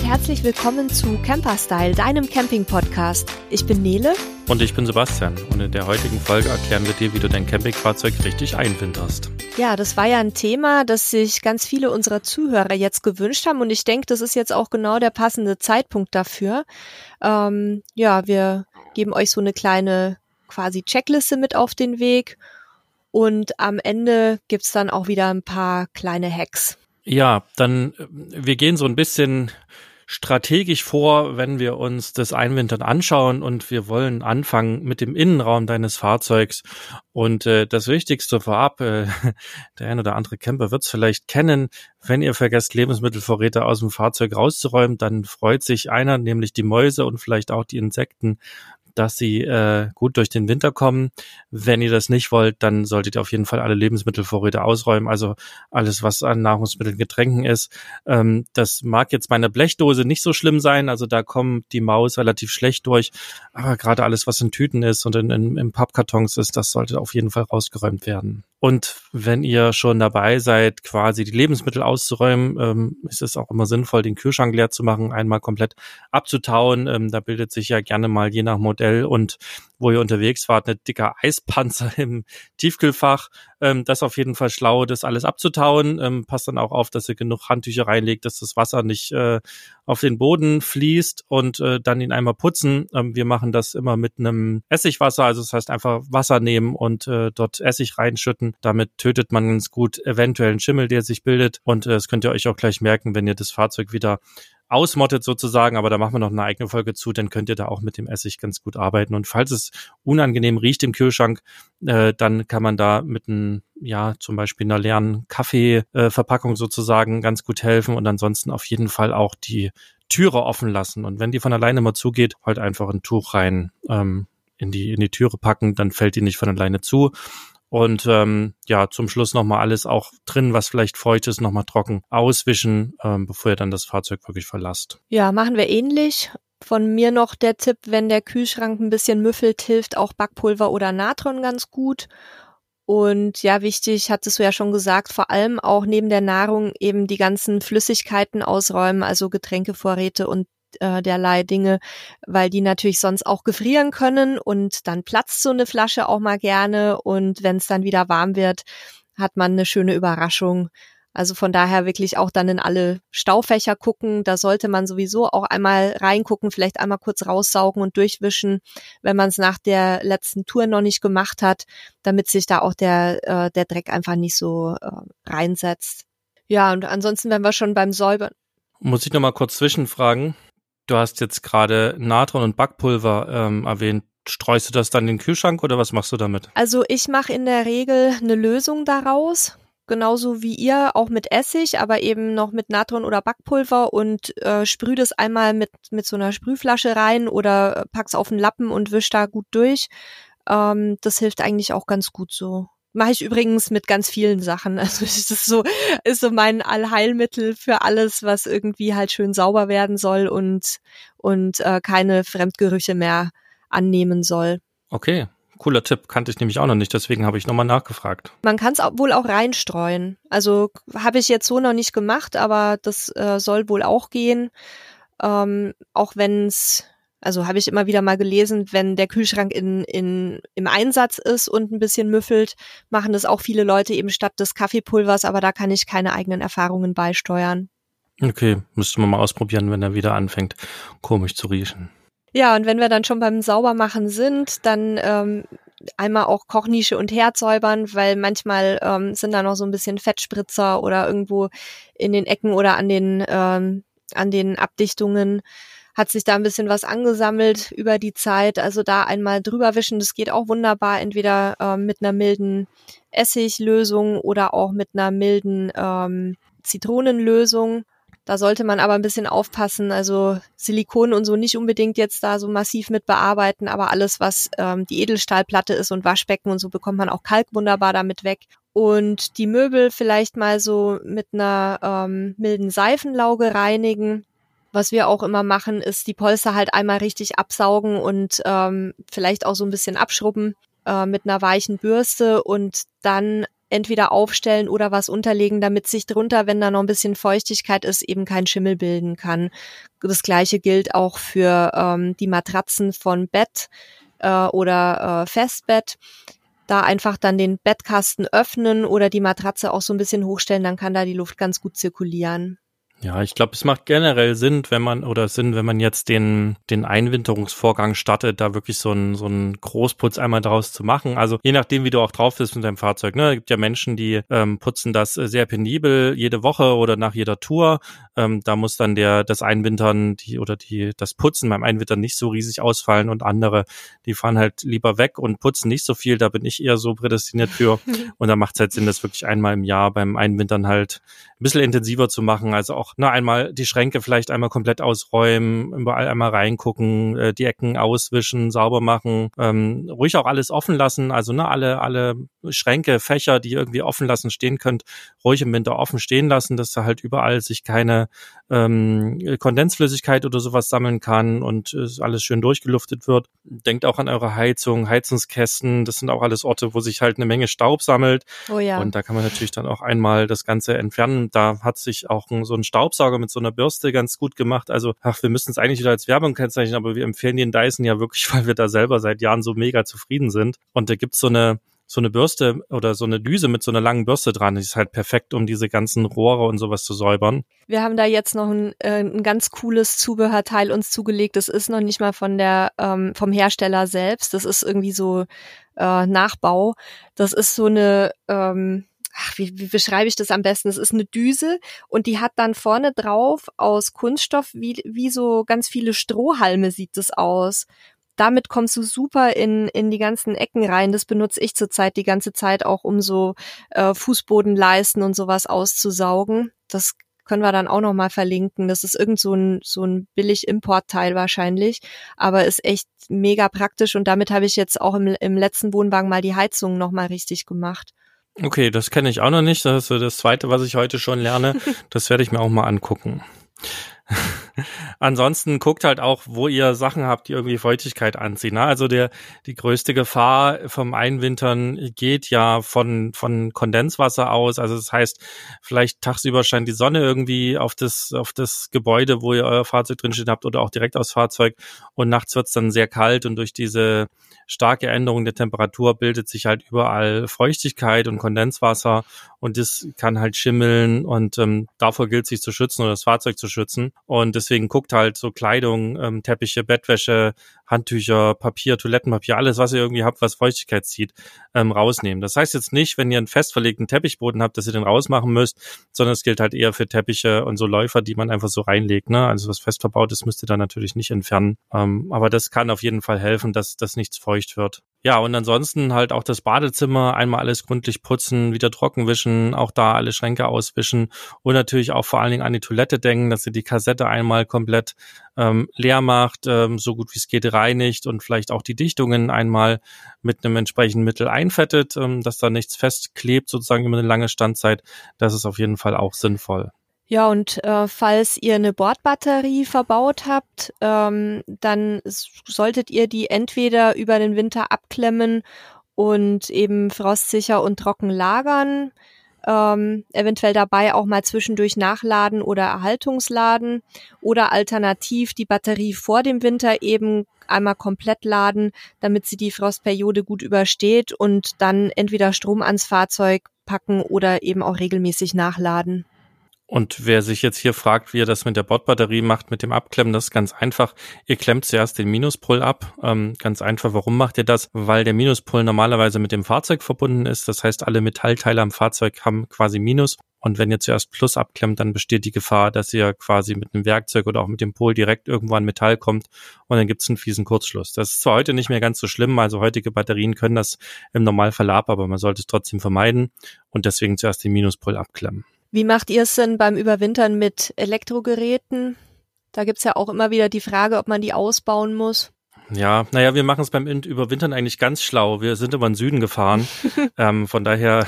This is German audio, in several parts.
und herzlich willkommen zu Camperstyle, deinem Camping-Podcast. Ich bin Nele. Und ich bin Sebastian. Und in der heutigen Folge erklären wir dir, wie du dein Campingfahrzeug richtig einwinterst. Ja, das war ja ein Thema, das sich ganz viele unserer Zuhörer jetzt gewünscht haben. Und ich denke, das ist jetzt auch genau der passende Zeitpunkt dafür. Ähm, ja, wir geben euch so eine kleine quasi Checkliste mit auf den Weg. Und am Ende gibt's dann auch wieder ein paar kleine Hacks. Ja, dann äh, wir gehen so ein bisschen strategisch vor, wenn wir uns das Einwintern anschauen und wir wollen anfangen mit dem Innenraum deines Fahrzeugs. Und äh, das Wichtigste vorab, äh, der ein oder andere Camper wird es vielleicht kennen, wenn ihr vergesst, Lebensmittelvorräte aus dem Fahrzeug rauszuräumen, dann freut sich einer, nämlich die Mäuse und vielleicht auch die Insekten, dass sie äh, gut durch den Winter kommen. Wenn ihr das nicht wollt, dann solltet ihr auf jeden Fall alle Lebensmittelvorräte ausräumen, also alles, was an Nahrungsmitteln, Getränken ist. Ähm, das mag jetzt bei einer Blechdose nicht so schlimm sein, also da kommt die Maus relativ schlecht durch, aber gerade alles, was in Tüten ist und in, in, in Pappkartons ist, das sollte auf jeden Fall rausgeräumt werden. Und wenn ihr schon dabei seid, quasi die Lebensmittel auszuräumen, ähm, ist es auch immer sinnvoll, den Kühlschrank leer zu machen, einmal komplett abzutauen. Ähm, da bildet sich ja gerne mal je nach Modell und wo ihr unterwegs wart, eine dicker Eispanzer im Tiefkühlfach. Ähm, das ist auf jeden Fall schlau, das alles abzutauen. Ähm, passt dann auch auf, dass ihr genug Handtücher reinlegt, dass das Wasser nicht äh, auf den Boden fließt und äh, dann ihn einmal putzen. Ähm, wir machen das immer mit einem Essigwasser, also das heißt einfach Wasser nehmen und äh, dort Essig reinschütten. Damit tötet man ganz gut eventuell einen Schimmel, der sich bildet. Und äh, das könnt ihr euch auch gleich merken, wenn ihr das Fahrzeug wieder ausmottet sozusagen, aber da machen wir noch eine eigene Folge zu, dann könnt ihr da auch mit dem Essig ganz gut arbeiten. Und falls es unangenehm riecht im Kühlschrank, äh, dann kann man da mit einem, ja, zum Beispiel einer leeren Kaffeeverpackung äh, sozusagen ganz gut helfen und ansonsten auf jeden Fall auch die Türe offen lassen. Und wenn die von alleine mal zugeht, halt einfach ein Tuch rein ähm, in die in die Türe packen, dann fällt die nicht von alleine zu. Und ähm, ja, zum Schluss nochmal alles auch drin, was vielleicht feucht ist, nochmal trocken auswischen, ähm, bevor ihr dann das Fahrzeug wirklich verlasst. Ja, machen wir ähnlich. Von mir noch der Tipp, wenn der Kühlschrank ein bisschen müffelt, hilft auch Backpulver oder Natron ganz gut. Und ja, wichtig, hattest du ja schon gesagt, vor allem auch neben der Nahrung eben die ganzen Flüssigkeiten ausräumen, also Getränkevorräte und äh, derlei Dinge, weil die natürlich sonst auch gefrieren können und dann platzt so eine Flasche auch mal gerne und wenn es dann wieder warm wird, hat man eine schöne Überraschung. Also von daher wirklich auch dann in alle Staufächer gucken. Da sollte man sowieso auch einmal reingucken, vielleicht einmal kurz raussaugen und durchwischen, wenn man es nach der letzten Tour noch nicht gemacht hat, damit sich da auch der, äh, der Dreck einfach nicht so äh, reinsetzt. Ja, und ansonsten, wenn wir schon beim Säubern. Muss ich noch mal kurz zwischenfragen? Du hast jetzt gerade Natron und Backpulver ähm, erwähnt. Streust du das dann in den Kühlschrank oder was machst du damit? Also ich mache in der Regel eine Lösung daraus, genauso wie ihr, auch mit Essig, aber eben noch mit Natron oder Backpulver und äh, sprüh das einmal mit, mit so einer Sprühflasche rein oder pack's auf den Lappen und wisch da gut durch. Ähm, das hilft eigentlich auch ganz gut so. Mache ich übrigens mit ganz vielen Sachen. Also es ist so, ist so mein Allheilmittel für alles, was irgendwie halt schön sauber werden soll und, und äh, keine Fremdgerüche mehr annehmen soll. Okay, cooler Tipp. Kannte ich nämlich auch noch nicht, deswegen habe ich nochmal nachgefragt. Man kann es wohl auch reinstreuen. Also habe ich jetzt so noch nicht gemacht, aber das äh, soll wohl auch gehen. Ähm, auch wenn es also habe ich immer wieder mal gelesen, wenn der Kühlschrank in, in, im Einsatz ist und ein bisschen müffelt, machen das auch viele Leute eben statt des Kaffeepulvers, aber da kann ich keine eigenen Erfahrungen beisteuern. Okay, müsste man mal ausprobieren, wenn er wieder anfängt, komisch zu riechen. Ja, und wenn wir dann schon beim Saubermachen sind, dann ähm, einmal auch Kochnische und Herd säubern, weil manchmal ähm, sind da noch so ein bisschen Fettspritzer oder irgendwo in den Ecken oder an den, ähm, an den Abdichtungen hat sich da ein bisschen was angesammelt über die Zeit. Also da einmal drüber wischen, das geht auch wunderbar, entweder ähm, mit einer milden Essiglösung oder auch mit einer milden ähm, Zitronenlösung. Da sollte man aber ein bisschen aufpassen. Also Silikon und so nicht unbedingt jetzt da so massiv mit bearbeiten, aber alles, was ähm, die Edelstahlplatte ist und Waschbecken und so bekommt man auch Kalk wunderbar damit weg. Und die Möbel vielleicht mal so mit einer ähm, milden Seifenlauge reinigen. Was wir auch immer machen, ist die Polster halt einmal richtig absaugen und ähm, vielleicht auch so ein bisschen abschrubben äh, mit einer weichen Bürste und dann entweder aufstellen oder was unterlegen, damit sich drunter, wenn da noch ein bisschen Feuchtigkeit ist, eben kein Schimmel bilden kann. Das gleiche gilt auch für ähm, die Matratzen von Bett äh, oder äh, Festbett. Da einfach dann den Bettkasten öffnen oder die Matratze auch so ein bisschen hochstellen, dann kann da die Luft ganz gut zirkulieren. Ja, ich glaube, es macht generell Sinn, wenn man oder Sinn, wenn man jetzt den den Einwinterungsvorgang startet, da wirklich so ein so ein Großputz einmal draus zu machen. Also je nachdem, wie du auch drauf bist mit deinem Fahrzeug. Ne, es gibt ja Menschen, die ähm, putzen das sehr penibel jede Woche oder nach jeder Tour. Ähm, da muss dann der das Einwintern die oder die das Putzen beim Einwintern nicht so riesig ausfallen und andere, die fahren halt lieber weg und putzen nicht so viel. Da bin ich eher so prädestiniert für. und da macht es halt Sinn, das wirklich einmal im Jahr beim Einwintern halt ein bisschen intensiver zu machen. Also auch ne, einmal die Schränke vielleicht einmal komplett ausräumen, überall einmal reingucken, äh, die Ecken auswischen, sauber machen, ähm, ruhig auch alles offen lassen. Also ne, alle, alle Schränke, Fächer, die irgendwie offen lassen stehen könnt, ruhig im Winter offen stehen lassen, dass da halt überall sich keine ähm, Kondensflüssigkeit oder sowas sammeln kann und äh, alles schön durchgeluftet wird. Denkt auch an eure Heizung, Heizungskästen, das sind auch alles Orte, wo sich halt eine Menge Staub sammelt. Oh ja. Und da kann man natürlich dann auch einmal das Ganze entfernen. Da hat sich auch ein, so ein Staubsauger mit so einer Bürste ganz gut gemacht. Also, ach, wir müssen es eigentlich wieder als Werbung kennzeichnen, aber wir empfehlen den Dyson ja wirklich, weil wir da selber seit Jahren so mega zufrieden sind. Und da gibt's so eine so eine Bürste oder so eine Düse mit so einer langen Bürste dran. Die ist halt perfekt, um diese ganzen Rohre und sowas zu säubern. Wir haben da jetzt noch ein, äh, ein ganz cooles Zubehörteil uns zugelegt. Das ist noch nicht mal von der ähm, vom Hersteller selbst. Das ist irgendwie so äh, Nachbau. Das ist so eine ähm, ach, wie, wie beschreibe ich das am besten? Es ist eine Düse und die hat dann vorne drauf aus Kunststoff wie, wie so ganz viele Strohhalme sieht es aus damit kommst du super in, in die ganzen Ecken rein. Das benutze ich zurzeit die ganze Zeit auch, um so äh, Fußbodenleisten und sowas auszusaugen. Das können wir dann auch noch mal verlinken. Das ist irgend so ein, so ein billig Importteil wahrscheinlich, aber ist echt mega praktisch und damit habe ich jetzt auch im, im letzten Wohnwagen mal die Heizung noch mal richtig gemacht. Okay, das kenne ich auch noch nicht. Das ist das zweite, was ich heute schon lerne. Das werde ich mir auch mal angucken. Ansonsten guckt halt auch, wo ihr Sachen habt, die irgendwie Feuchtigkeit anziehen. Ne? Also der, die größte Gefahr vom Einwintern geht ja von, von Kondenswasser aus. Also das heißt, vielleicht tagsüber scheint die Sonne irgendwie auf das, auf das Gebäude, wo ihr euer Fahrzeug drinstehen habt oder auch direkt aufs Fahrzeug und nachts wird's dann sehr kalt und durch diese starke Änderung der Temperatur bildet sich halt überall Feuchtigkeit und Kondenswasser und das kann halt schimmeln und ähm, davor gilt sich zu schützen oder das Fahrzeug zu schützen. Und deswegen guckt halt so Kleidung, ähm, Teppiche, Bettwäsche, Handtücher, Papier, Toilettenpapier, alles, was ihr irgendwie habt, was Feuchtigkeit zieht, ähm, rausnehmen. Das heißt jetzt nicht, wenn ihr einen fest verlegten Teppichboden habt, dass ihr den rausmachen müsst, sondern es gilt halt eher für Teppiche und so Läufer, die man einfach so reinlegt. Ne? Also was fest verbaut ist, müsst ihr dann natürlich nicht entfernen. Ähm, aber das kann auf jeden Fall helfen, dass, dass nichts feucht wird. Ja, und ansonsten halt auch das Badezimmer einmal alles gründlich putzen, wieder trocken wischen, auch da alle Schränke auswischen und natürlich auch vor allen Dingen an die Toilette denken, dass ihr die Kassette einmal komplett ähm, leer macht, ähm, so gut wie es geht reinigt und vielleicht auch die Dichtungen einmal mit einem entsprechenden Mittel einfettet, ähm, dass da nichts festklebt, sozusagen über eine lange Standzeit. Das ist auf jeden Fall auch sinnvoll. Ja, und äh, falls ihr eine Bordbatterie verbaut habt, ähm, dann solltet ihr die entweder über den Winter abklemmen und eben frostsicher und trocken lagern, ähm, eventuell dabei auch mal zwischendurch nachladen oder Erhaltungsladen oder alternativ die Batterie vor dem Winter eben einmal komplett laden, damit sie die Frostperiode gut übersteht und dann entweder Strom ans Fahrzeug packen oder eben auch regelmäßig nachladen. Und wer sich jetzt hier fragt, wie er das mit der Bordbatterie macht, mit dem Abklemmen, das ist ganz einfach. Ihr klemmt zuerst den Minuspol ab. Ähm, ganz einfach, warum macht ihr das? Weil der Minuspol normalerweise mit dem Fahrzeug verbunden ist. Das heißt, alle Metallteile am Fahrzeug haben quasi Minus. Und wenn ihr zuerst Plus abklemmt, dann besteht die Gefahr, dass ihr quasi mit einem Werkzeug oder auch mit dem Pol direkt irgendwo an Metall kommt und dann gibt es einen fiesen Kurzschluss. Das ist zwar heute nicht mehr ganz so schlimm, also heutige Batterien können das im Normalfall ab, aber man sollte es trotzdem vermeiden und deswegen zuerst den Minuspol abklemmen. Wie macht ihr es denn beim Überwintern mit Elektrogeräten? Da gibt's ja auch immer wieder die Frage, ob man die ausbauen muss. Ja, naja, wir machen es beim Überwintern eigentlich ganz schlau. Wir sind über den Süden gefahren. ähm, von daher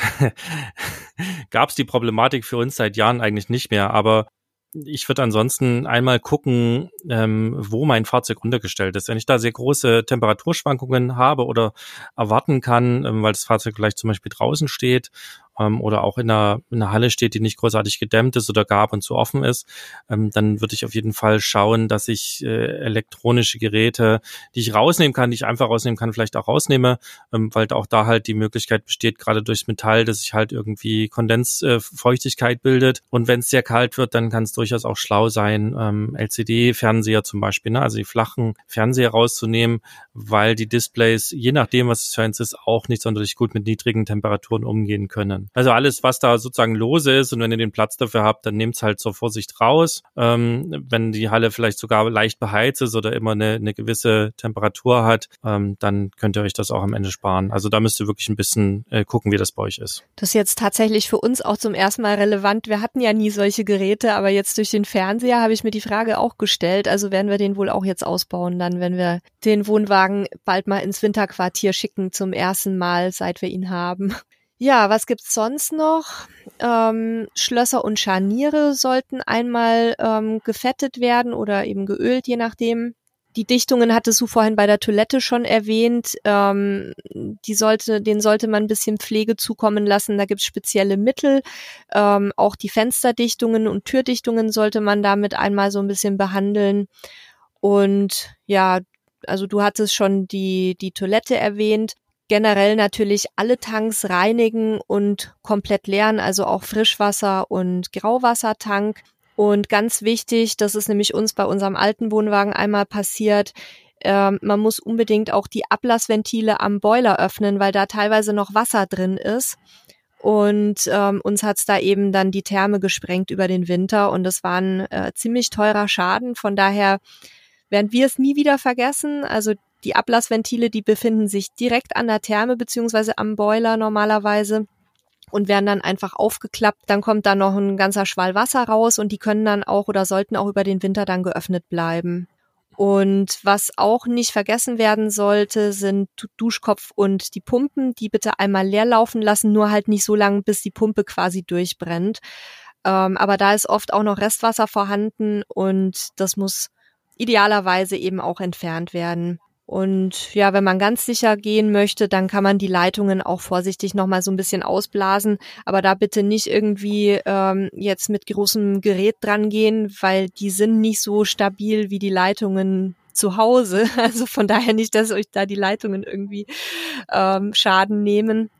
gab's die Problematik für uns seit Jahren eigentlich nicht mehr. Aber ich würde ansonsten einmal gucken, ähm, wo mein Fahrzeug untergestellt ist. Wenn ich da sehr große Temperaturschwankungen habe oder erwarten kann, ähm, weil das Fahrzeug vielleicht zum Beispiel draußen steht ähm, oder auch in einer, in einer Halle steht, die nicht großartig gedämmt ist oder gar ab und zu offen ist, ähm, dann würde ich auf jeden Fall schauen, dass ich äh, elektronische Geräte, die ich rausnehmen kann, die ich einfach rausnehmen kann, vielleicht auch rausnehme, ähm, weil auch da halt die Möglichkeit besteht, gerade durchs Metall, dass sich halt irgendwie Kondensfeuchtigkeit äh, bildet. Und wenn es sehr kalt wird, dann kann es durchaus auch schlau sein, ähm, LCD-Fernseher zum Beispiel, ne? also die flachen Fernseher rauszunehmen, weil die Displays, je nachdem, was es für eins ist, auch nicht sonderlich gut mit niedrigen Temperaturen umgehen können. Also alles, was da sozusagen lose ist und wenn ihr den Platz dafür habt, dann nehmt es halt zur Vorsicht raus. Ähm, wenn die Halle vielleicht sogar leicht beheizt ist oder immer eine, eine gewisse Temperatur hat, ähm, dann könnt ihr euch das auch am Ende sparen. Also da müsst ihr wirklich ein bisschen äh, gucken, wie das bei euch ist. Das ist jetzt tatsächlich für uns auch zum ersten Mal relevant. Wir hatten ja nie solche Geräte, aber jetzt durch den Fernseher habe ich mir die Frage auch gestellt. Also werden wir den wohl auch jetzt ausbauen, dann, wenn wir den Wohnwagen bald mal ins Winterquartier schicken zum ersten Mal, seit wir ihn haben. Ja, was gibt's sonst noch? Ähm, Schlösser und Scharniere sollten einmal ähm, gefettet werden oder eben geölt, je nachdem. Die Dichtungen hattest du vorhin bei der Toilette schon erwähnt. Ähm, die sollte, den sollte man ein bisschen Pflege zukommen lassen. Da gibt's spezielle Mittel. Ähm, auch die Fensterdichtungen und Türdichtungen sollte man damit einmal so ein bisschen behandeln. Und ja, also du hattest schon die, die Toilette erwähnt generell natürlich alle Tanks reinigen und komplett leeren, also auch Frischwasser und Grauwassertank. Und ganz wichtig, das ist nämlich uns bei unserem alten Wohnwagen einmal passiert, ähm, man muss unbedingt auch die Ablassventile am Boiler öffnen, weil da teilweise noch Wasser drin ist. Und ähm, uns hat's da eben dann die Therme gesprengt über den Winter und das war ein äh, ziemlich teurer Schaden. Von daher werden wir es nie wieder vergessen. Also die Ablassventile, die befinden sich direkt an der Therme beziehungsweise am Boiler normalerweise und werden dann einfach aufgeklappt. Dann kommt da noch ein ganzer Schwall Wasser raus und die können dann auch oder sollten auch über den Winter dann geöffnet bleiben. Und was auch nicht vergessen werden sollte, sind Duschkopf und die Pumpen. Die bitte einmal leer laufen lassen, nur halt nicht so lange, bis die Pumpe quasi durchbrennt. Ähm, aber da ist oft auch noch Restwasser vorhanden und das muss idealerweise eben auch entfernt werden. Und ja, wenn man ganz sicher gehen möchte, dann kann man die Leitungen auch vorsichtig nochmal so ein bisschen ausblasen. Aber da bitte nicht irgendwie ähm, jetzt mit großem Gerät dran gehen, weil die sind nicht so stabil wie die Leitungen zu Hause. Also von daher nicht, dass euch da die Leitungen irgendwie ähm, Schaden nehmen.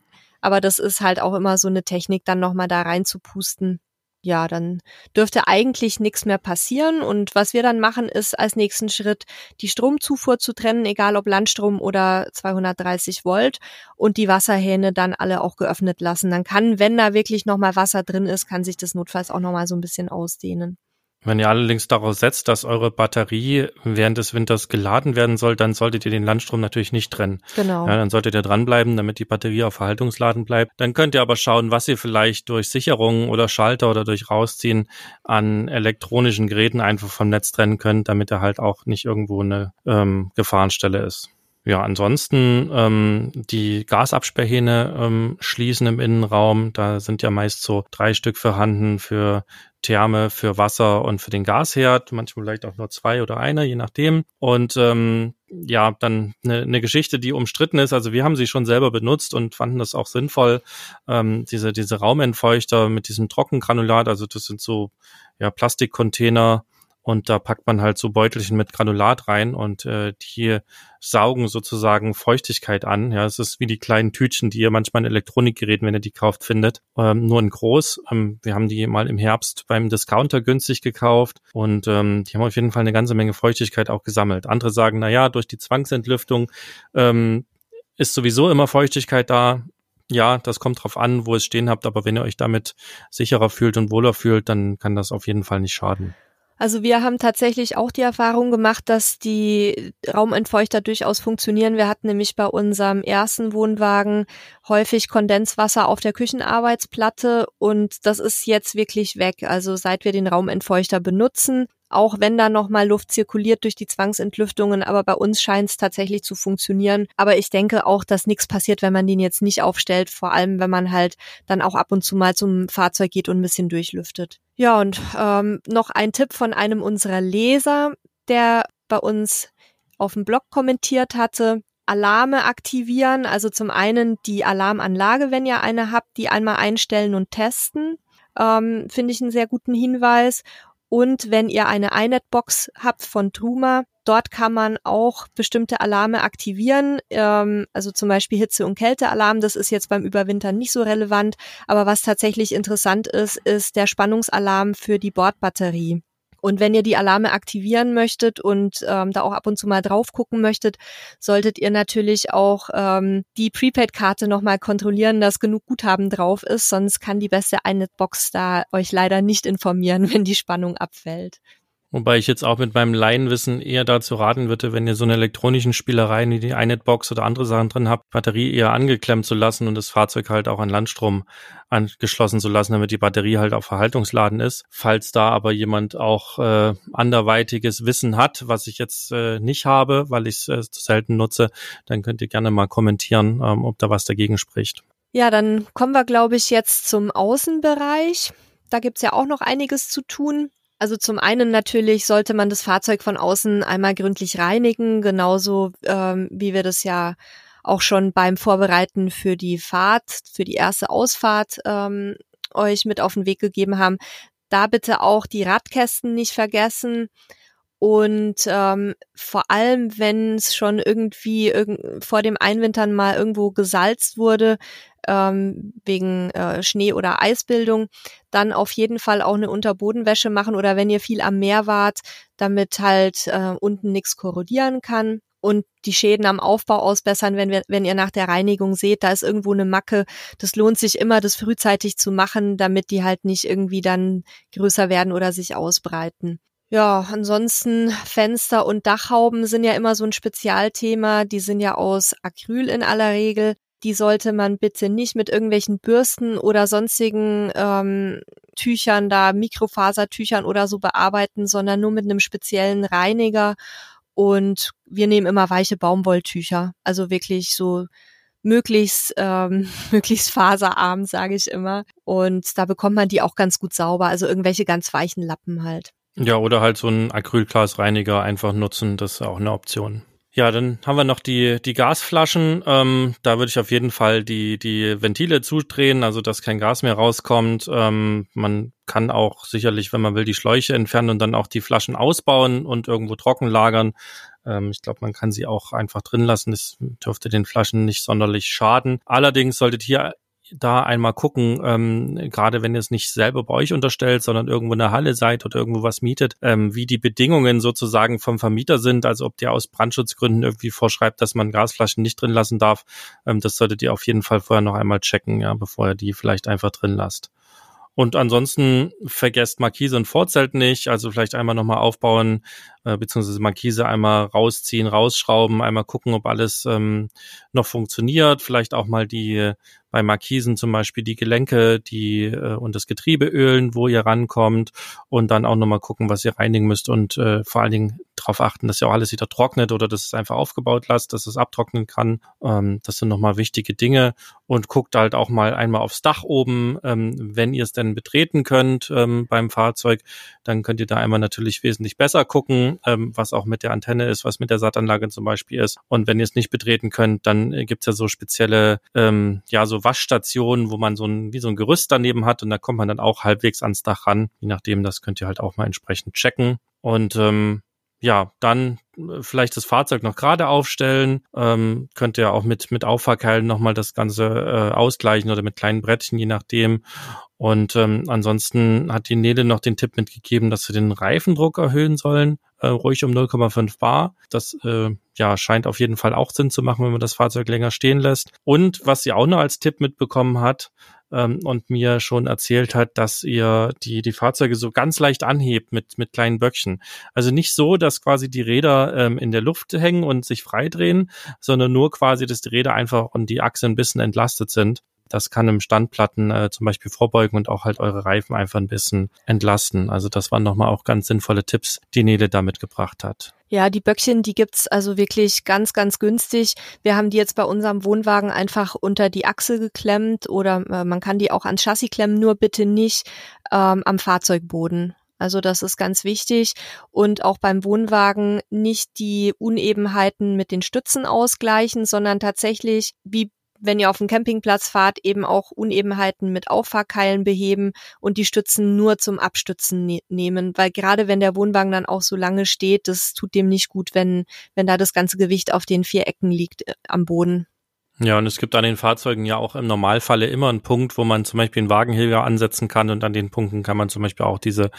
Aber das ist halt auch immer so eine Technik, dann nochmal da reinzupusten ja, dann dürfte eigentlich nichts mehr passieren. Und was wir dann machen, ist als nächsten Schritt die Stromzufuhr zu trennen, egal ob Landstrom oder 230 Volt und die Wasserhähne dann alle auch geöffnet lassen. Dann kann, wenn da wirklich nochmal Wasser drin ist, kann sich das notfalls auch nochmal so ein bisschen ausdehnen. Wenn ihr allerdings darauf setzt, dass eure Batterie während des Winters geladen werden soll, dann solltet ihr den Landstrom natürlich nicht trennen. Genau. Ja, dann solltet ihr dranbleiben, damit die Batterie auf Verhaltungsladen bleibt. Dann könnt ihr aber schauen, was ihr vielleicht durch Sicherungen oder Schalter oder durch Rausziehen an elektronischen Geräten einfach vom Netz trennen könnt, damit er halt auch nicht irgendwo eine ähm, Gefahrenstelle ist. Ja, ansonsten ähm, die Gasabsperrhähne ähm, schließen im Innenraum. Da sind ja meist so drei Stück vorhanden für Therme, für Wasser und für den Gasherd. Manchmal vielleicht auch nur zwei oder eine, je nachdem. Und ähm, ja, dann eine, eine Geschichte, die umstritten ist. Also wir haben sie schon selber benutzt und fanden das auch sinnvoll. Ähm, diese diese Raumentfeuchter mit diesem Trockengranulat. Also das sind so ja Plastikcontainer und da packt man halt so Beutelchen mit Granulat rein und äh, die saugen sozusagen Feuchtigkeit an. Ja, es ist wie die kleinen Tütchen, die ihr manchmal in Elektronikgeräten, wenn ihr die kauft, findet. Ähm, nur in groß. Ähm, wir haben die mal im Herbst beim Discounter günstig gekauft und ähm, die haben auf jeden Fall eine ganze Menge Feuchtigkeit auch gesammelt. Andere sagen, na ja, durch die Zwangsentlüftung ähm, ist sowieso immer Feuchtigkeit da ja, das kommt drauf an, wo ihr es stehen habt, aber wenn ihr euch damit sicherer fühlt und wohler fühlt, dann kann das auf jeden Fall nicht schaden. Also wir haben tatsächlich auch die Erfahrung gemacht, dass die Raumentfeuchter durchaus funktionieren. Wir hatten nämlich bei unserem ersten Wohnwagen häufig Kondenswasser auf der Küchenarbeitsplatte und das ist jetzt wirklich weg. Also seit wir den Raumentfeuchter benutzen, auch wenn da nochmal Luft zirkuliert durch die Zwangsentlüftungen. Aber bei uns scheint es tatsächlich zu funktionieren. Aber ich denke auch, dass nichts passiert, wenn man den jetzt nicht aufstellt. Vor allem, wenn man halt dann auch ab und zu mal zum Fahrzeug geht und ein bisschen durchlüftet. Ja, und ähm, noch ein Tipp von einem unserer Leser, der bei uns auf dem Blog kommentiert hatte. Alarme aktivieren. Also zum einen die Alarmanlage, wenn ihr eine habt, die einmal einstellen und testen. Ähm, Finde ich einen sehr guten Hinweis. Und wenn ihr eine iNet-Box habt von Truma, dort kann man auch bestimmte Alarme aktivieren. Ähm, also zum Beispiel Hitze- und Kältealarm. Das ist jetzt beim Überwintern nicht so relevant. Aber was tatsächlich interessant ist, ist der Spannungsalarm für die Bordbatterie. Und wenn ihr die Alarme aktivieren möchtet und ähm, da auch ab und zu mal drauf gucken möchtet, solltet ihr natürlich auch ähm, die Prepaid-Karte nochmal kontrollieren, dass genug Guthaben drauf ist, sonst kann die beste iNet-Box da euch leider nicht informieren, wenn die Spannung abfällt. Wobei ich jetzt auch mit meinem Laienwissen eher dazu raten würde, wenn ihr so eine elektronischen Spielereien wie die iNetBox oder andere Sachen drin habt, Batterie eher angeklemmt zu lassen und das Fahrzeug halt auch an Landstrom angeschlossen zu lassen, damit die Batterie halt auf Verhaltungsladen ist. Falls da aber jemand auch äh, anderweitiges Wissen hat, was ich jetzt äh, nicht habe, weil ich es äh, selten nutze, dann könnt ihr gerne mal kommentieren, ähm, ob da was dagegen spricht. Ja, dann kommen wir, glaube ich, jetzt zum Außenbereich. Da gibt's ja auch noch einiges zu tun. Also zum einen natürlich sollte man das Fahrzeug von außen einmal gründlich reinigen, genauso ähm, wie wir das ja auch schon beim Vorbereiten für die Fahrt, für die erste Ausfahrt ähm, euch mit auf den Weg gegeben haben. Da bitte auch die Radkästen nicht vergessen. Und ähm, vor allem, wenn es schon irgendwie irg vor dem Einwintern mal irgendwo gesalzt wurde, ähm, wegen äh, Schnee- oder Eisbildung, dann auf jeden Fall auch eine Unterbodenwäsche machen oder wenn ihr viel am Meer wart, damit halt äh, unten nichts korrodieren kann und die Schäden am Aufbau ausbessern, wenn, wir, wenn ihr nach der Reinigung seht, da ist irgendwo eine Macke. Das lohnt sich immer, das frühzeitig zu machen, damit die halt nicht irgendwie dann größer werden oder sich ausbreiten. Ja, ansonsten Fenster und Dachhauben sind ja immer so ein Spezialthema. Die sind ja aus Acryl in aller Regel. Die sollte man bitte nicht mit irgendwelchen Bürsten oder sonstigen ähm, Tüchern da, Mikrofasertüchern oder so bearbeiten, sondern nur mit einem speziellen Reiniger. Und wir nehmen immer weiche Baumwolltücher. Also wirklich so möglichst ähm, möglichst faserarm, sage ich immer. Und da bekommt man die auch ganz gut sauber. Also irgendwelche ganz weichen Lappen halt. Ja, oder halt so einen Acrylglasreiniger einfach nutzen, das ist auch eine Option. Ja, dann haben wir noch die, die Gasflaschen. Ähm, da würde ich auf jeden Fall die, die Ventile zudrehen, also dass kein Gas mehr rauskommt. Ähm, man kann auch sicherlich, wenn man will, die Schläuche entfernen und dann auch die Flaschen ausbauen und irgendwo trocken lagern. Ähm, ich glaube, man kann sie auch einfach drin lassen. Das dürfte den Flaschen nicht sonderlich schaden. Allerdings solltet hier da einmal gucken, ähm, gerade wenn ihr es nicht selber bei euch unterstellt, sondern irgendwo in der Halle seid oder irgendwo was mietet, ähm, wie die Bedingungen sozusagen vom Vermieter sind, also ob der aus Brandschutzgründen irgendwie vorschreibt, dass man Gasflaschen nicht drin lassen darf. Ähm, das solltet ihr auf jeden Fall vorher noch einmal checken, ja, bevor ihr die vielleicht einfach drin lasst. Und ansonsten vergesst Markise und Vorzelt nicht, also vielleicht einmal nochmal aufbauen, äh, beziehungsweise Markise einmal rausziehen, rausschrauben, einmal gucken, ob alles ähm, noch funktioniert, vielleicht auch mal die bei Markisen zum Beispiel die Gelenke, die äh, und das Getriebe ölen, wo ihr rankommt. Und dann auch nochmal gucken, was ihr reinigen müsst. Und äh, vor allen Dingen darauf achten, dass ihr auch alles wieder trocknet oder dass es einfach aufgebaut lasst, dass es abtrocknen kann. Ähm, das sind nochmal wichtige Dinge. Und guckt halt auch mal einmal aufs Dach oben, ähm, wenn ihr es denn betreten könnt ähm, beim Fahrzeug, dann könnt ihr da einmal natürlich wesentlich besser gucken, ähm, was auch mit der Antenne ist, was mit der Sattanlage zum Beispiel ist. Und wenn ihr es nicht betreten könnt, dann äh, gibt's ja so spezielle, ähm, ja, so Waschstationen, wo man so ein, wie so ein Gerüst daneben hat und da kommt man dann auch halbwegs ans Dach ran. Je nachdem, das könnt ihr halt auch mal entsprechend checken. Und ähm, ja, dann äh, vielleicht das Fahrzeug noch gerade aufstellen. Ähm, könnt ihr auch mit, mit Auffahrkeilen nochmal das Ganze äh, ausgleichen oder mit kleinen Brettchen, je nachdem. Und ähm, ansonsten hat die Nele noch den Tipp mitgegeben, dass sie den Reifendruck erhöhen sollen, äh, ruhig um 0,5 Bar. Das äh, ja scheint auf jeden Fall auch Sinn zu machen, wenn man das Fahrzeug länger stehen lässt. Und was sie auch noch als Tipp mitbekommen hat, ähm, und mir schon erzählt hat, dass ihr die, die Fahrzeuge so ganz leicht anhebt mit, mit kleinen Böckchen. Also nicht so, dass quasi die Räder ähm, in der Luft hängen und sich freidrehen, sondern nur quasi, dass die Räder einfach und die Achse ein bisschen entlastet sind. Das kann im Standplatten äh, zum Beispiel vorbeugen und auch halt eure Reifen einfach ein bisschen entlasten. Also das waren nochmal auch ganz sinnvolle Tipps, die Nele da mitgebracht hat. Ja, die Böckchen, die gibt's also wirklich ganz, ganz günstig. Wir haben die jetzt bei unserem Wohnwagen einfach unter die Achse geklemmt oder äh, man kann die auch ans Chassis klemmen, nur bitte nicht ähm, am Fahrzeugboden. Also das ist ganz wichtig. Und auch beim Wohnwagen nicht die Unebenheiten mit den Stützen ausgleichen, sondern tatsächlich, wie wenn ihr auf dem Campingplatz fahrt, eben auch Unebenheiten mit Auffahrkeilen beheben und die Stützen nur zum Abstützen ne nehmen. Weil gerade wenn der Wohnwagen dann auch so lange steht, das tut dem nicht gut, wenn, wenn da das ganze Gewicht auf den vier Ecken liegt äh, am Boden. Ja, und es gibt an den Fahrzeugen ja auch im Normalfalle immer einen Punkt, wo man zum Beispiel einen Wagenheber ansetzen kann und an den Punkten kann man zum Beispiel auch diese,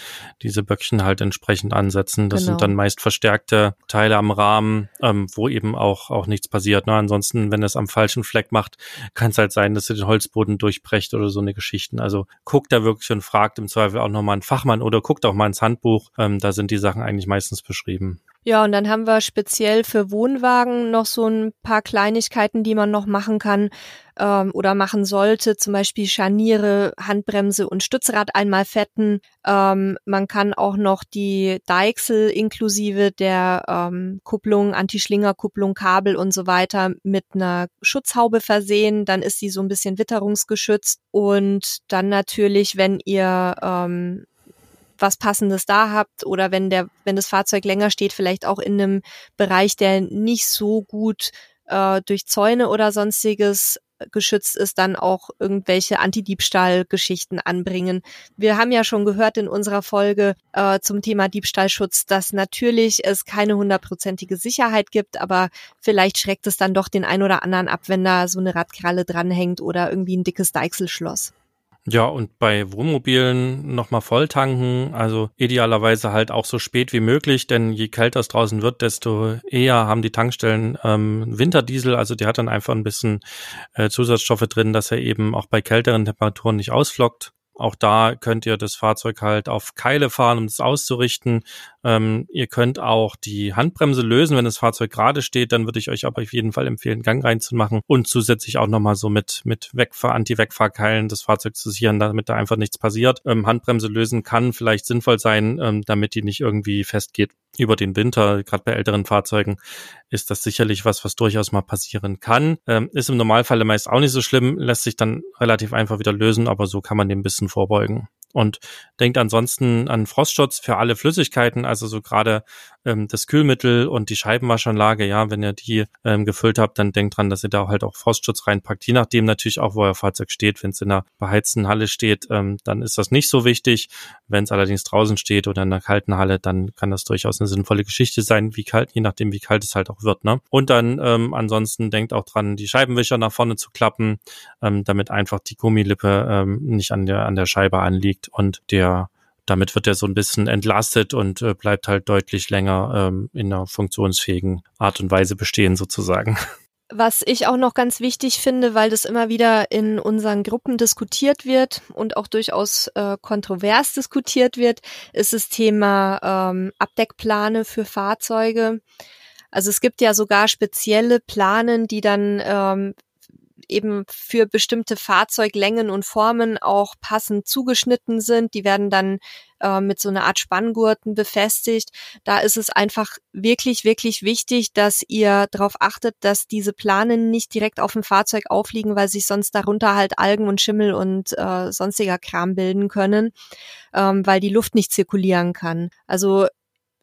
diese Böckchen halt entsprechend ansetzen. Das genau. sind dann meist verstärkte Teile am Rahmen, ähm, wo eben auch, auch nichts passiert. Ne? Ansonsten, wenn es am falschen Fleck macht, kann es halt sein, dass ihr den Holzboden durchbrecht oder so eine Geschichten. Also guckt da wirklich und fragt im Zweifel auch nochmal einen Fachmann oder guckt auch mal ins Handbuch. Ähm, da sind die Sachen eigentlich meistens beschrieben. Ja, und dann haben wir speziell für Wohnwagen noch so ein paar Kleinigkeiten, die man noch machen kann ähm, oder machen sollte. Zum Beispiel Scharniere, Handbremse und Stützrad einmal fetten. Ähm, man kann auch noch die Deichsel inklusive der ähm, Kupplung, Anti-Schlinger-Kupplung, Kabel und so weiter mit einer Schutzhaube versehen. Dann ist sie so ein bisschen witterungsgeschützt. Und dann natürlich, wenn ihr ähm, was passendes da habt oder wenn der, wenn das Fahrzeug länger steht, vielleicht auch in einem Bereich, der nicht so gut äh, durch Zäune oder sonstiges geschützt ist, dann auch irgendwelche Antidiebstahlgeschichten anbringen. Wir haben ja schon gehört in unserer Folge äh, zum Thema Diebstahlschutz, dass natürlich es keine hundertprozentige Sicherheit gibt, aber vielleicht schreckt es dann doch den ein oder anderen ab, wenn da so eine Radkralle dranhängt oder irgendwie ein dickes Deichselschloss. Ja, und bei Wohnmobilen nochmal voll tanken, also idealerweise halt auch so spät wie möglich, denn je kälter es draußen wird, desto eher haben die Tankstellen ähm, Winterdiesel, also die hat dann einfach ein bisschen äh, Zusatzstoffe drin, dass er eben auch bei kälteren Temperaturen nicht ausflockt. Auch da könnt ihr das Fahrzeug halt auf Keile fahren, um es auszurichten. Ähm, ihr könnt auch die Handbremse lösen, wenn das Fahrzeug gerade steht. Dann würde ich euch aber auf jeden Fall empfehlen, Gang reinzumachen und zusätzlich auch nochmal so mit, mit Wegfahr Anti-Wegfahrkeilen das Fahrzeug zu sichern, damit da einfach nichts passiert. Ähm, Handbremse lösen kann vielleicht sinnvoll sein, ähm, damit die nicht irgendwie festgeht über den Winter. Gerade bei älteren Fahrzeugen ist das sicherlich was, was durchaus mal passieren kann. Ähm, ist im Normalfall meist auch nicht so schlimm, lässt sich dann relativ einfach wieder lösen, aber so kann man dem ein bisschen vorbeugen. Und denkt ansonsten an Frostschutz für alle Flüssigkeiten, also so gerade ähm, das Kühlmittel und die Scheibenwaschanlage, ja, wenn ihr die ähm, gefüllt habt, dann denkt dran, dass ihr da halt auch Frostschutz reinpackt. Je nachdem natürlich auch, wo euer Fahrzeug steht. Wenn es in einer beheizten Halle steht, ähm, dann ist das nicht so wichtig. Wenn es allerdings draußen steht oder in einer kalten Halle, dann kann das durchaus eine sinnvolle Geschichte sein, wie kalt, je nachdem, wie kalt es halt auch wird. Ne? Und dann ähm, ansonsten denkt auch dran, die Scheibenwischer nach vorne zu klappen, ähm, damit einfach die Gummilippe ähm, nicht an der, an der Scheibe anliegt und der damit wird er so ein bisschen entlastet und äh, bleibt halt deutlich länger ähm, in einer funktionsfähigen Art und Weise bestehen sozusagen. Was ich auch noch ganz wichtig finde, weil das immer wieder in unseren Gruppen diskutiert wird und auch durchaus äh, kontrovers diskutiert wird, ist das Thema ähm, Abdeckplane für Fahrzeuge. Also es gibt ja sogar spezielle Planen, die dann ähm, eben für bestimmte Fahrzeuglängen und Formen auch passend zugeschnitten sind. Die werden dann äh, mit so einer Art Spanngurten befestigt. Da ist es einfach wirklich, wirklich wichtig, dass ihr darauf achtet, dass diese Planen nicht direkt auf dem Fahrzeug aufliegen, weil sich sonst darunter halt Algen und Schimmel und äh, sonstiger Kram bilden können, ähm, weil die Luft nicht zirkulieren kann. Also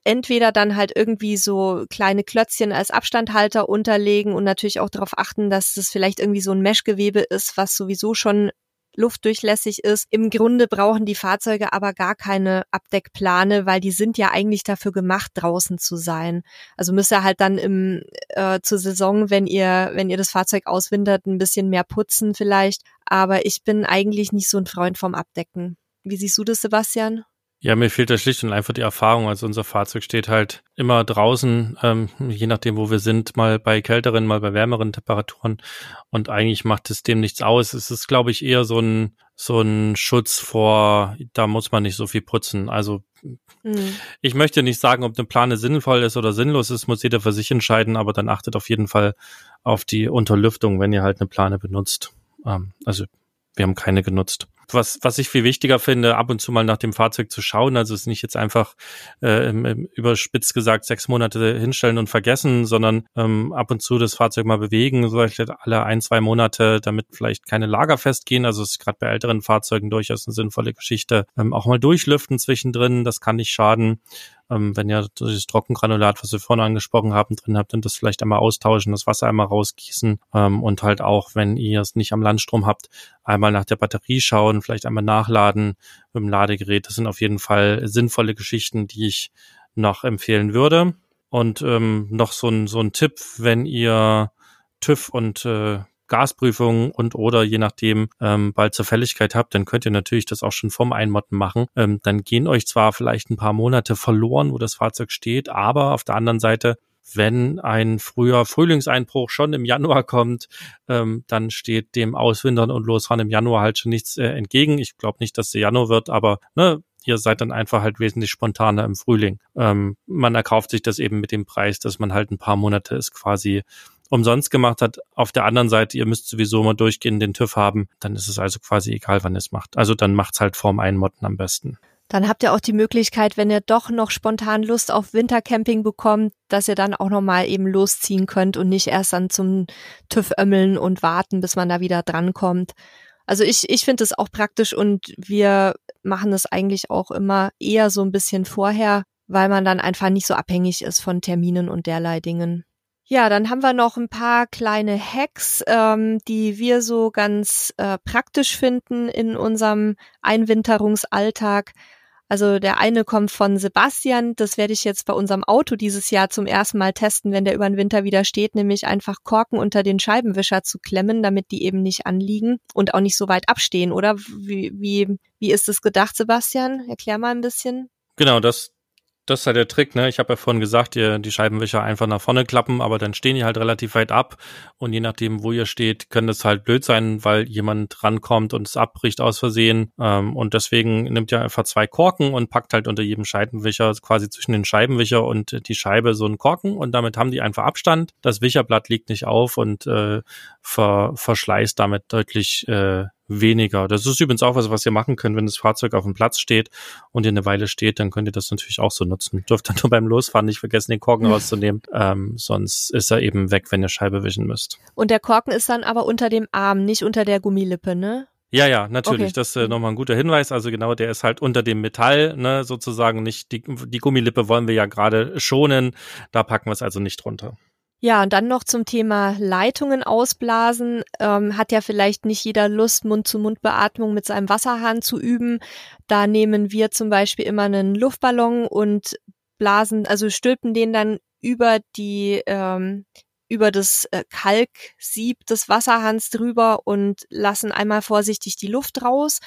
entweder dann halt irgendwie so kleine Klötzchen als Abstandhalter unterlegen und natürlich auch darauf achten, dass es vielleicht irgendwie so ein Meshgewebe ist, was sowieso schon luftdurchlässig ist. Im Grunde brauchen die Fahrzeuge aber gar keine Abdeckplane, weil die sind ja eigentlich dafür gemacht, draußen zu sein. Also müsst ihr halt dann im äh, zur Saison, wenn ihr wenn ihr das Fahrzeug auswintert, ein bisschen mehr putzen vielleicht. Aber ich bin eigentlich nicht so ein Freund vom Abdecken. Wie siehst du das, Sebastian? Ja, mir fehlt da schlicht und einfach die Erfahrung. Also unser Fahrzeug steht halt immer draußen, ähm, je nachdem, wo wir sind, mal bei kälteren, mal bei wärmeren Temperaturen. Und eigentlich macht es dem nichts aus. Es ist, glaube ich, eher so ein, so ein Schutz vor, da muss man nicht so viel putzen. Also mhm. ich möchte nicht sagen, ob eine Plane sinnvoll ist oder sinnlos ist, muss jeder für sich entscheiden, aber dann achtet auf jeden Fall auf die Unterlüftung, wenn ihr halt eine Plane benutzt. Ähm, also wir haben keine genutzt. Was, was ich viel wichtiger finde, ab und zu mal nach dem Fahrzeug zu schauen. Also es ist nicht jetzt einfach äh, überspitzt gesagt sechs Monate hinstellen und vergessen, sondern ähm, ab und zu das Fahrzeug mal bewegen, vielleicht alle ein, zwei Monate, damit vielleicht keine Lager festgehen. Also es ist gerade bei älteren Fahrzeugen durchaus eine sinnvolle Geschichte. Ähm, auch mal durchlüften zwischendrin, das kann nicht schaden ähm, wenn ihr dieses Trockengranulat, was wir vorhin angesprochen haben, drin habt, dann das vielleicht einmal austauschen, das Wasser einmal rausgießen ähm, und halt auch, wenn ihr es nicht am Landstrom habt, einmal nach der Batterie schauen, vielleicht einmal nachladen mit dem Ladegerät. Das sind auf jeden Fall sinnvolle Geschichten, die ich noch empfehlen würde. Und ähm, noch so ein, so ein Tipp, wenn ihr TÜV und äh, Gasprüfung und oder je nachdem ähm, bald zur Fälligkeit habt, dann könnt ihr natürlich das auch schon vom Einmotten machen. Ähm, dann gehen euch zwar vielleicht ein paar Monate verloren, wo das Fahrzeug steht, aber auf der anderen Seite wenn ein früher Frühlingseinbruch schon im Januar kommt, ähm, dann steht dem Auswintern und Losfahren im Januar halt schon nichts äh, entgegen. Ich glaube nicht, dass der Januar wird, aber ne, ihr seid dann einfach halt wesentlich spontaner im Frühling. Ähm, man erkauft sich das eben mit dem Preis, dass man halt ein paar Monate es quasi umsonst gemacht hat. Auf der anderen Seite, ihr müsst sowieso mal durchgehend den TÜV haben, dann ist es also quasi egal, wann ihr es macht. Also dann macht's halt vorm Einmotten am besten. Dann habt ihr auch die Möglichkeit, wenn ihr doch noch spontan Lust auf Wintercamping bekommt, dass ihr dann auch nochmal eben losziehen könnt und nicht erst dann zum TÜV ömmeln und warten, bis man da wieder drankommt. Also ich, ich finde es auch praktisch und wir machen es eigentlich auch immer eher so ein bisschen vorher, weil man dann einfach nicht so abhängig ist von Terminen und derlei Dingen. Ja, dann haben wir noch ein paar kleine Hacks, ähm, die wir so ganz äh, praktisch finden in unserem Einwinterungsalltag. Also der eine kommt von Sebastian, das werde ich jetzt bei unserem Auto dieses Jahr zum ersten Mal testen, wenn der über den Winter wieder steht, nämlich einfach Korken unter den Scheibenwischer zu klemmen, damit die eben nicht anliegen und auch nicht so weit abstehen, oder? Wie, wie, wie ist es gedacht, Sebastian? Erklär mal ein bisschen. Genau, das, das ist halt der Trick, ne? Ich habe ja vorhin gesagt, ihr die Scheibenwischer einfach nach vorne klappen, aber dann stehen die halt relativ weit ab und je nachdem, wo ihr steht, könnte es halt blöd sein, weil jemand rankommt und es abbricht aus Versehen. Ähm, und deswegen nimmt ihr einfach zwei Korken und packt halt unter jedem Scheibenwischer quasi zwischen den Scheibenwischer und die Scheibe so einen Korken und damit haben die einfach Abstand. Das Wicherblatt liegt nicht auf und äh, ver verschleißt damit deutlich äh, weniger. Das ist übrigens auch was, was ihr machen könnt, wenn das Fahrzeug auf dem Platz steht und ihr eine Weile steht, dann könnt ihr das natürlich auch so nutzen. Dürft dann nur beim Losfahren nicht vergessen, den Korken rauszunehmen, ähm, sonst ist er eben weg, wenn ihr Scheibe wischen müsst. Und der Korken ist dann aber unter dem Arm, nicht unter der Gummilippe, ne? Ja, ja, natürlich. Okay. Das ist äh, nochmal ein guter Hinweis. Also genau, der ist halt unter dem Metall, ne, sozusagen nicht, die, die Gummilippe wollen wir ja gerade schonen. Da packen wir es also nicht drunter. Ja, und dann noch zum Thema Leitungen ausblasen. Ähm, hat ja vielleicht nicht jeder Lust, Mund-zu-Mund-Beatmung mit seinem Wasserhahn zu üben. Da nehmen wir zum Beispiel immer einen Luftballon und blasen, also stülpen den dann über die ähm, über das äh, Kalksieb des Wasserhahns drüber und lassen einmal vorsichtig die Luft raus.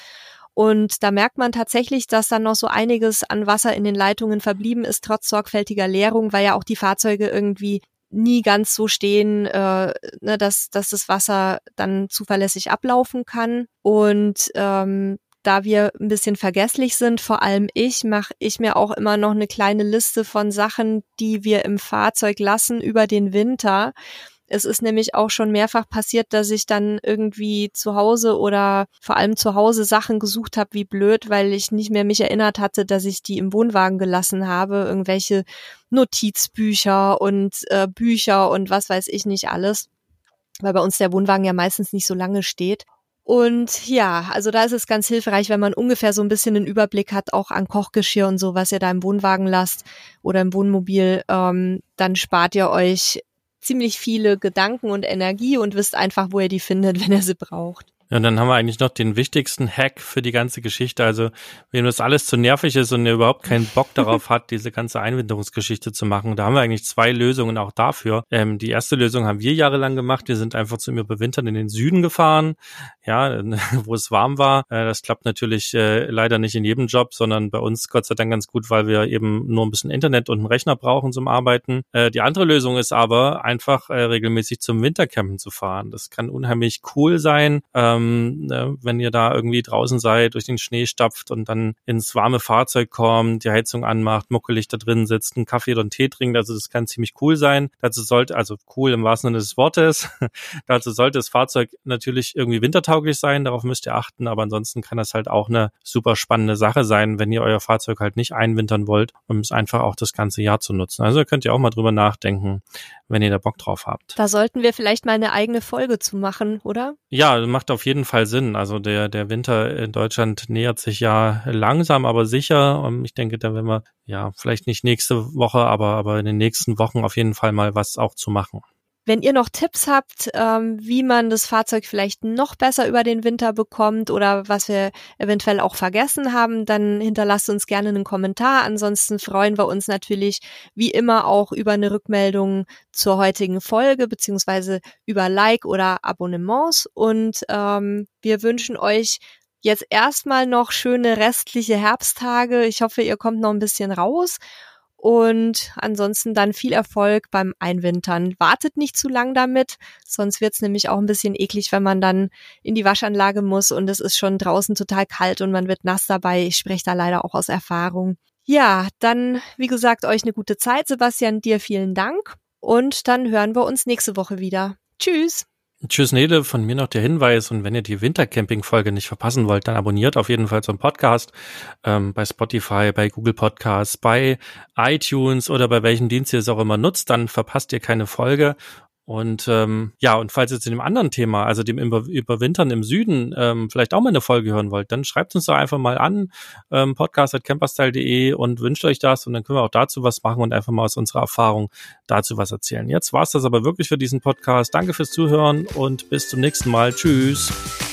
Und da merkt man tatsächlich, dass dann noch so einiges an Wasser in den Leitungen verblieben ist, trotz sorgfältiger Leerung, weil ja auch die Fahrzeuge irgendwie nie ganz so stehen, äh, ne, dass, dass das Wasser dann zuverlässig ablaufen kann. Und ähm, da wir ein bisschen vergesslich sind, vor allem ich, mache ich mir auch immer noch eine kleine Liste von Sachen, die wir im Fahrzeug lassen über den Winter. Es ist nämlich auch schon mehrfach passiert, dass ich dann irgendwie zu Hause oder vor allem zu Hause Sachen gesucht habe, wie blöd, weil ich nicht mehr mich erinnert hatte, dass ich die im Wohnwagen gelassen habe. Irgendwelche Notizbücher und äh, Bücher und was weiß ich nicht alles. Weil bei uns der Wohnwagen ja meistens nicht so lange steht. Und ja, also da ist es ganz hilfreich, wenn man ungefähr so ein bisschen einen Überblick hat, auch an Kochgeschirr und so, was ihr da im Wohnwagen lasst oder im Wohnmobil, ähm, dann spart ihr euch ziemlich viele Gedanken und Energie und wisst einfach, wo ihr die findet, wenn ihr sie braucht. Ja, und dann haben wir eigentlich noch den wichtigsten Hack für die ganze Geschichte. Also, wenn das alles zu nervig ist und ihr überhaupt keinen Bock darauf hat, diese ganze Einwinterungsgeschichte zu machen, da haben wir eigentlich zwei Lösungen auch dafür. Ähm, die erste Lösung haben wir jahrelang gemacht. Wir sind einfach zum Überwintern in den Süden gefahren, ja, wo es warm war. Äh, das klappt natürlich äh, leider nicht in jedem Job, sondern bei uns Gott sei Dank ganz gut, weil wir eben nur ein bisschen Internet und einen Rechner brauchen zum Arbeiten. Äh, die andere Lösung ist aber einfach äh, regelmäßig zum Wintercampen zu fahren. Das kann unheimlich cool sein. Äh, ähm, ne, wenn ihr da irgendwie draußen seid, durch den Schnee stapft und dann ins warme Fahrzeug kommt, die Heizung anmacht, muckelig da drin sitzt, einen Kaffee oder einen Tee trinkt, also das kann ziemlich cool sein. Dazu sollte, also cool im wahrsten Sinne des Wortes, dazu sollte das Fahrzeug natürlich irgendwie wintertauglich sein, darauf müsst ihr achten, aber ansonsten kann das halt auch eine super spannende Sache sein, wenn ihr euer Fahrzeug halt nicht einwintern wollt, um es einfach auch das ganze Jahr zu nutzen. Also könnt ihr auch mal drüber nachdenken, wenn ihr da Bock drauf habt. Da sollten wir vielleicht mal eine eigene Folge zu machen, oder? Ja, macht auf jeden Fall Sinn. Also der, der Winter in Deutschland nähert sich ja langsam, aber sicher. Und ich denke, da werden wir ja vielleicht nicht nächste Woche, aber, aber in den nächsten Wochen auf jeden Fall mal was auch zu machen. Wenn ihr noch Tipps habt, ähm, wie man das Fahrzeug vielleicht noch besser über den Winter bekommt oder was wir eventuell auch vergessen haben, dann hinterlasst uns gerne einen Kommentar. Ansonsten freuen wir uns natürlich wie immer auch über eine Rückmeldung zur heutigen Folge beziehungsweise über Like oder Abonnements. Und ähm, wir wünschen euch jetzt erstmal noch schöne restliche Herbsttage. Ich hoffe, ihr kommt noch ein bisschen raus und ansonsten dann viel Erfolg beim Einwintern. Wartet nicht zu lang damit, sonst wird's nämlich auch ein bisschen eklig, wenn man dann in die Waschanlage muss und es ist schon draußen total kalt und man wird nass dabei. Ich spreche da leider auch aus Erfahrung. Ja, dann, wie gesagt, euch eine gute Zeit. Sebastian, dir vielen Dank. Und dann hören wir uns nächste Woche wieder. Tschüss. Tschüss Nede, von mir noch der Hinweis. Und wenn ihr die Wintercamping-Folge nicht verpassen wollt, dann abonniert auf jeden Fall so einen Podcast ähm, bei Spotify, bei Google Podcasts, bei iTunes oder bei welchem Dienst ihr es auch immer nutzt, dann verpasst ihr keine Folge und ähm, ja, und falls ihr zu dem anderen Thema, also dem Über Überwintern im Süden, ähm, vielleicht auch mal eine Folge hören wollt, dann schreibt uns doch einfach mal an, ähm, podcast.camperstyle.de und wünscht euch das und dann können wir auch dazu was machen und einfach mal aus unserer Erfahrung dazu was erzählen. Jetzt war's das aber wirklich für diesen Podcast. Danke fürs Zuhören und bis zum nächsten Mal. Tschüss.